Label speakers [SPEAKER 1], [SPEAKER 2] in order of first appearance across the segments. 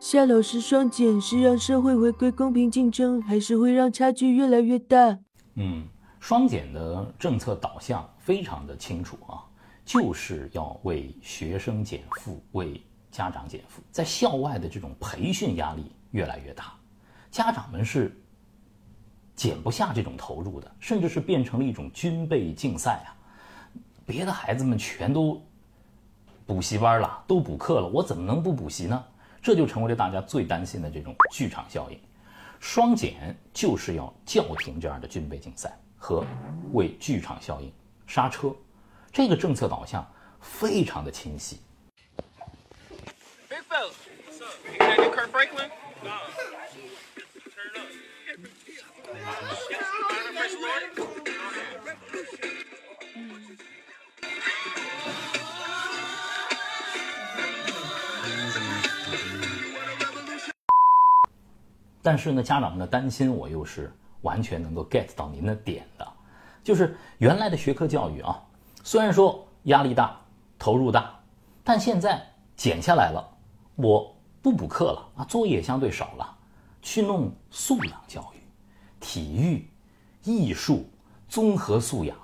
[SPEAKER 1] 夏老师，双减是让社会回归公平竞争，还是会让差距越来越大？
[SPEAKER 2] 嗯，双减的政策导向非常的清楚啊，就是要为学生减负，为家长减负。在校外的这种培训压力越来越大，家长们是减不下这种投入的，甚至是变成了一种军备竞赛啊。别的孩子们全都补习班了，都补课了，我怎么能不补习呢？这就成为了大家最担心的这种剧场效应。双减就是要叫停这样的军备竞赛和为剧场效应刹车。这个政策导向非常的清晰。
[SPEAKER 3] Big
[SPEAKER 2] 但是呢，家长们的担心我又是完全能够 get 到您的点的，就是原来的学科教育啊，虽然说压力大、投入大，但现在减下来了，我不补课了啊，作业相对少了，去弄素养教育、体育、艺术、综合素养，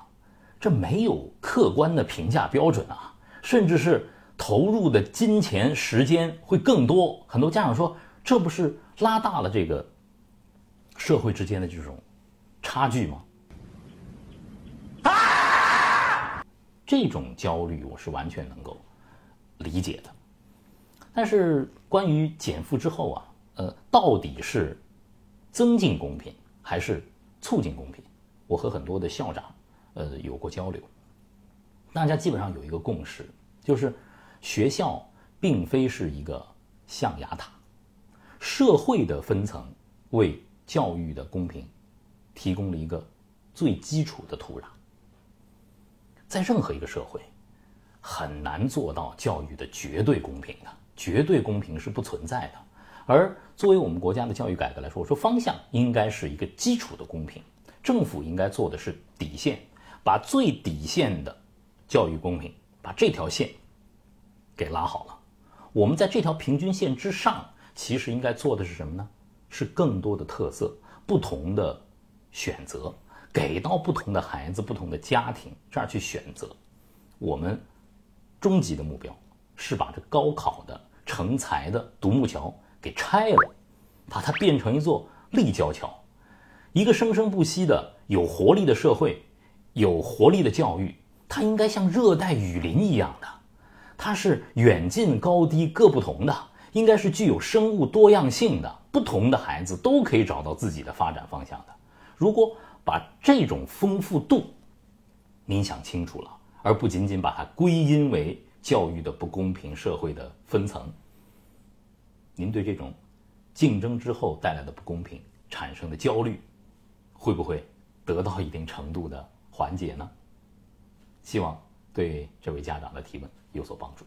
[SPEAKER 2] 这没有客观的评价标准啊，甚至是投入的金钱、时间会更多。很多家长说，这不是？拉大了这个社会之间的这种差距吗？这种焦虑我是完全能够理解的。但是关于减负之后啊，呃，到底是增进公平还是促进公平？我和很多的校长呃有过交流，大家基本上有一个共识，就是学校并非是一个象牙塔。社会的分层为教育的公平提供了一个最基础的土壤。在任何一个社会，很难做到教育的绝对公平的，绝对公平是不存在的。而作为我们国家的教育改革来说，我说方向应该是一个基础的公平，政府应该做的是底线，把最底线的教育公平，把这条线给拉好了。我们在这条平均线之上。其实应该做的是什么呢？是更多的特色、不同的选择，给到不同的孩子、不同的家庭这样去选择。我们终极的目标是把这高考的成才的独木桥给拆了，把它变成一座立交桥。一个生生不息的有活力的社会，有活力的教育，它应该像热带雨林一样的，它是远近高低各不同的。应该是具有生物多样性的，不同的孩子都可以找到自己的发展方向的。如果把这种丰富度您想清楚了，而不仅仅把它归因为教育的不公平、社会的分层，您对这种竞争之后带来的不公平产生的焦虑，会不会得到一定程度的缓解呢？希望对这位家长的提问有所帮助。